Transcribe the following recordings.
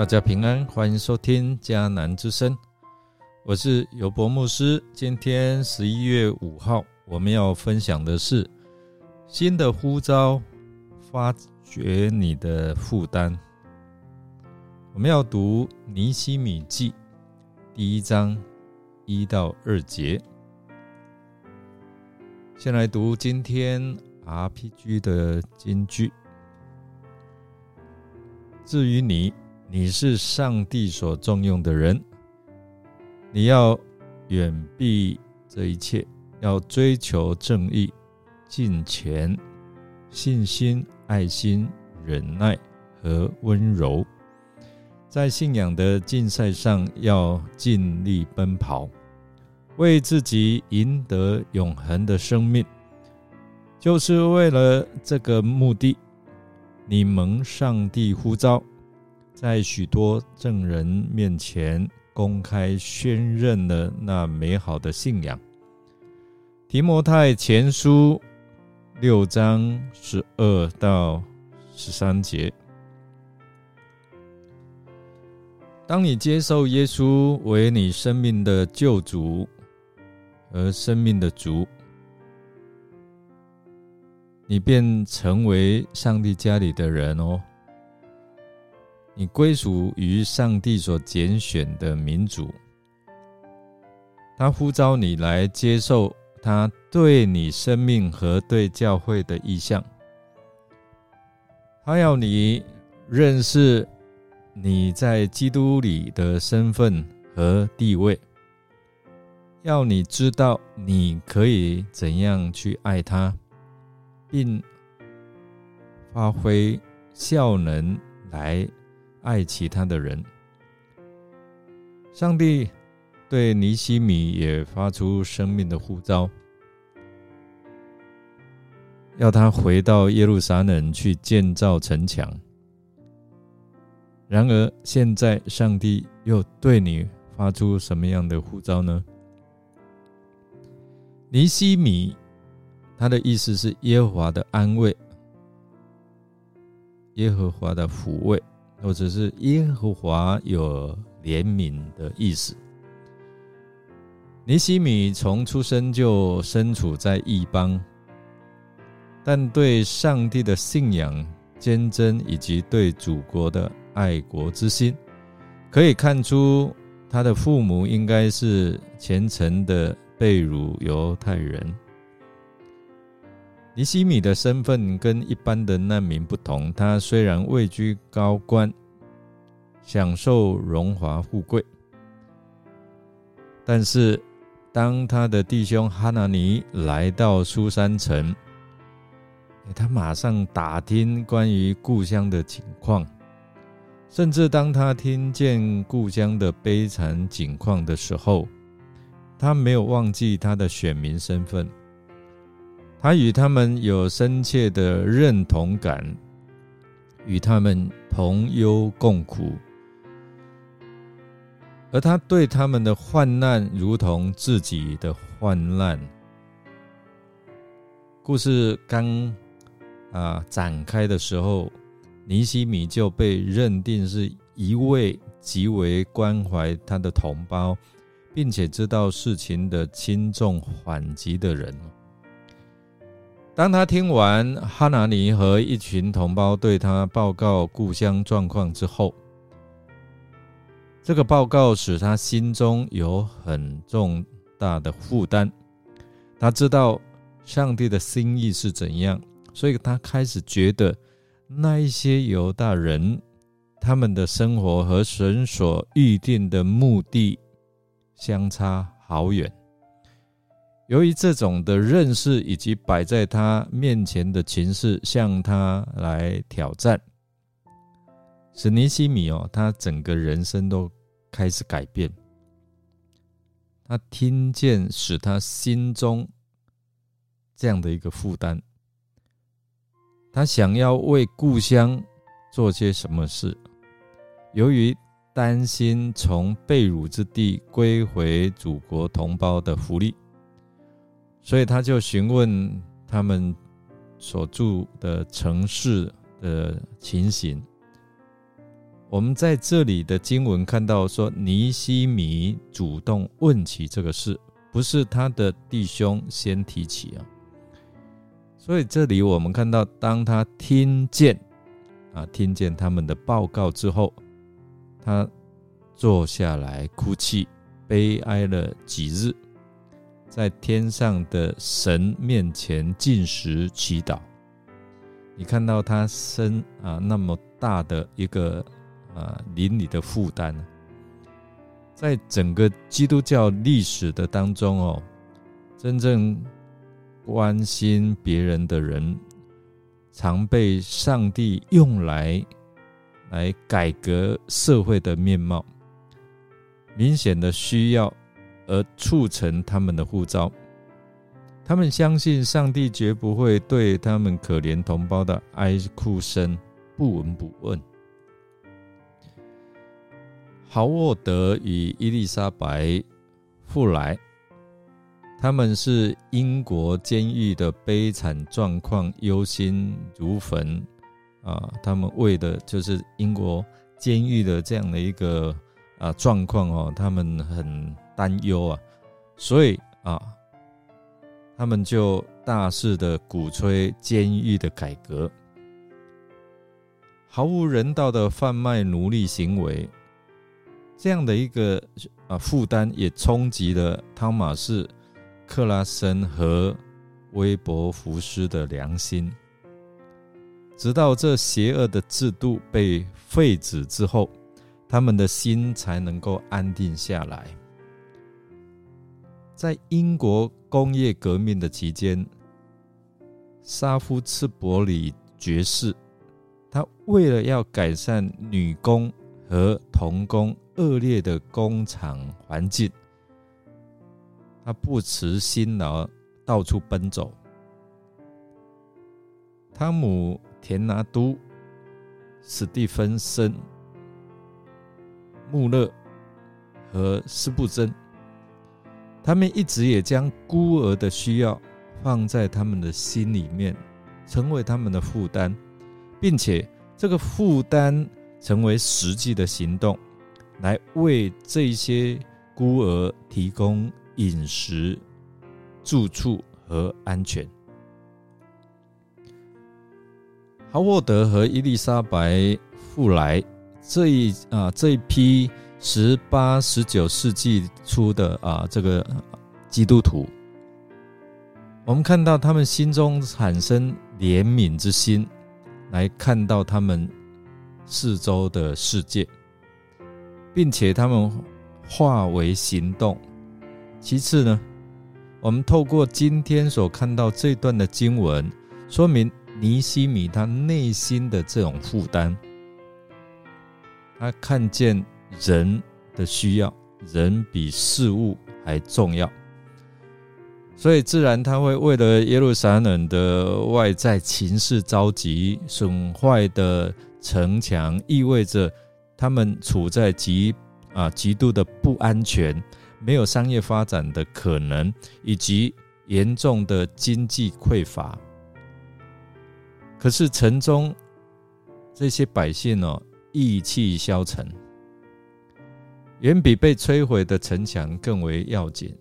大家平安，欢迎收听迦南之声，我是尤博牧师。今天十一月五号，我们要分享的是新的呼召，发掘你的负担。我们要读尼西米记第一章一到二节。先来读今天 RPG 的金句。至于你，你是上帝所重用的人，你要远避这一切，要追求正义、敬虔、信心、爱心、忍耐和温柔，在信仰的竞赛上要尽力奔跑，为自己赢得永恒的生命，就是为了这个目的。你蒙上帝呼召，在许多证人面前公开宣认了那美好的信仰。提摩太前书六章十二到十三节：当你接受耶稣为你生命的救主和生命的主。你便成为上帝家里的人哦，你归属于上帝所拣选的民族。他呼召你来接受他对你生命和对教会的意向。他要你认识你在基督里的身份和地位，要你知道你可以怎样去爱他。并发挥效能来爱其他的人。上帝对尼西米也发出生命的呼召，要他回到耶路撒冷去建造城墙。然而，现在上帝又对你发出什么样的呼召呢？尼西米。他的意思是耶和华的安慰，耶和华的抚慰，或者是耶和华有怜悯的意思。尼西米从出生就身处在异邦，但对上帝的信仰坚贞以及对祖国的爱国之心，可以看出他的父母应该是虔诚的被掳犹太人。尼西米的身份跟一般的难民不同，他虽然位居高官，享受荣华富贵，但是当他的弟兄哈拿尼来到苏山城，他马上打听关于故乡的情况，甚至当他听见故乡的悲惨景况的时候，他没有忘记他的选民身份。他与他们有深切的认同感，与他们同忧共苦，而他对他们的患难如同自己的患难。故事刚啊展开的时候，尼西米就被认定是一位极为关怀他的同胞，并且知道事情的轻重缓急的人。当他听完哈拿尼和一群同胞对他报告故乡状况之后，这个报告使他心中有很重大的负担。他知道上帝的心意是怎样，所以他开始觉得那一些犹大人他们的生活和神所预定的目的相差好远。由于这种的认识以及摆在他面前的情势向他来挑战，使尼西米哦，他整个人生都开始改变。他听见使他心中这样的一个负担，他想要为故乡做些什么事。由于担心从被辱之地归回祖国同胞的福利。所以他就询问他们所住的城市的情形，我们在这里的经文看到说，尼西米主动问起这个事，不是他的弟兄先提起啊。所以这里我们看到，当他听见啊，听见他们的报告之后，他坐下来哭泣，悲哀了几日，在天上的神面前进食祈祷。你看到他身啊那么大的一个啊邻里的负担，在整个基督教历史的当中哦，真正关心别人的人，常被上帝用来来改革社会的面貌，明显的需要而促成他们的护照。他们相信上帝绝不会对他们可怜同胞的哀哭声不闻不问。豪沃德与伊丽莎白·富莱，他们是英国监狱的悲惨状况忧心如焚啊！他们为的就是英国监狱的这样的一个啊状况哦，他们很担忧啊，所以啊。他们就大肆的鼓吹监狱的改革，毫无人道的贩卖奴隶行为，这样的一个啊负担也冲击了汤马士·克拉森和威伯福斯的良心。直到这邪恶的制度被废止之后，他们的心才能够安定下来。在英国工业革命的期间，沙夫茨伯里爵士，他为了要改善女工和童工恶劣的工厂环境，他不辞辛劳，到处奔走。汤姆·田拿都、史蒂芬森、穆勒和斯布珍。他们一直也将孤儿的需要放在他们的心里面，成为他们的负担，并且这个负担成为实际的行动，来为这些孤儿提供饮食、住处和安全。豪沃德和伊丽莎白·富莱这一啊这一批。十八、十九世纪初的啊，这个基督徒，我们看到他们心中产生怜悯之心，来看到他们四周的世界，并且他们化为行动。其次呢，我们透过今天所看到这段的经文，说明尼西米他内心的这种负担，他看见。人的需要，人比事物还重要，所以自然他会为了耶路撒冷的外在情势着急，损坏的城墙意味着他们处在极啊极度的不安全，没有商业发展的可能，以及严重的经济匮乏。可是城中这些百姓哦，意气消沉。远比被摧毁的城墙更为要紧。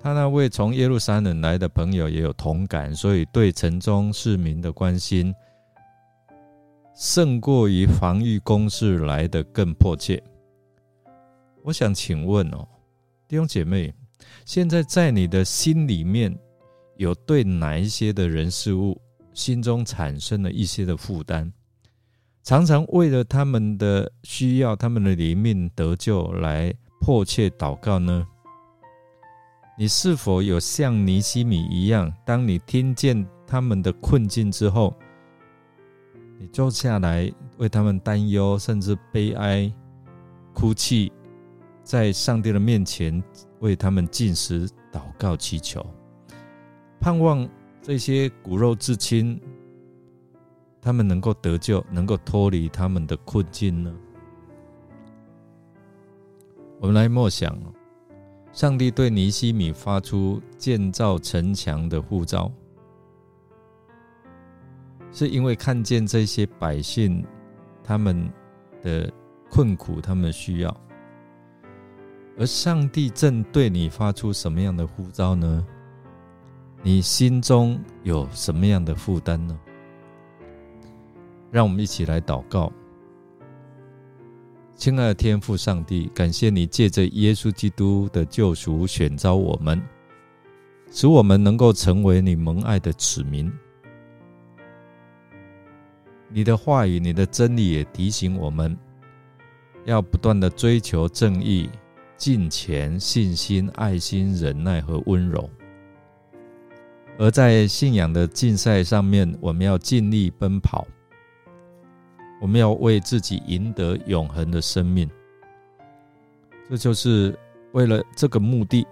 他那位从耶路撒冷来的朋友也有同感，所以对城中市民的关心，胜过于防御工事来的更迫切。我想请问哦，弟兄姐妹，现在在你的心里面，有对哪一些的人事物，心中产生了一些的负担？常常为了他们的需要，他们的灵命得救来迫切祷告呢？你是否有像尼西米一样，当你听见他们的困境之后，你坐下来为他们担忧，甚至悲哀、哭泣，在上帝的面前为他们进食、祷告、祈求，盼望这些骨肉至亲。他们能够得救，能够脱离他们的困境呢？我们来默想：上帝对尼西米发出建造城墙的呼召，是因为看见这些百姓他们的困苦、他们需要。而上帝正对你发出什么样的呼召呢？你心中有什么样的负担呢？让我们一起来祷告。亲爱的天父上帝，感谢你借着耶稣基督的救赎选召我们，使我们能够成为你蒙爱的子民。你的话语、你的真理也提醒我们，要不断的追求正义、敬虔、信心、爱心、忍耐和温柔。而在信仰的竞赛上面，我们要尽力奔跑。我们要为自己赢得永恒的生命，这就是为了这个目的，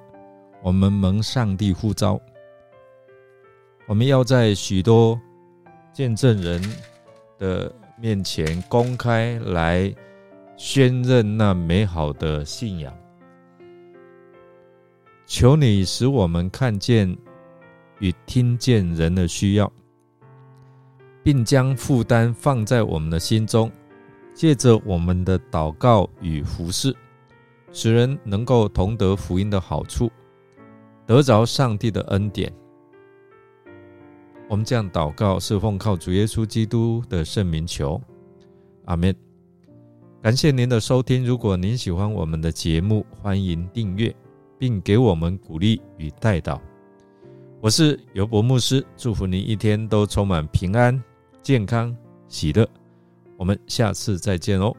我们蒙上帝呼召。我们要在许多见证人的面前公开来宣认那美好的信仰。求你使我们看见与听见人的需要。并将负担放在我们的心中，借着我们的祷告与服侍，使人能够同得福音的好处，得着上帝的恩典。我们这样祷告，是奉靠主耶稣基督的圣名求，阿门。感谢您的收听。如果您喜欢我们的节目，欢迎订阅，并给我们鼓励与带导。我是尤伯牧师，祝福您一天都充满平安。健康、喜乐，我们下次再见哦。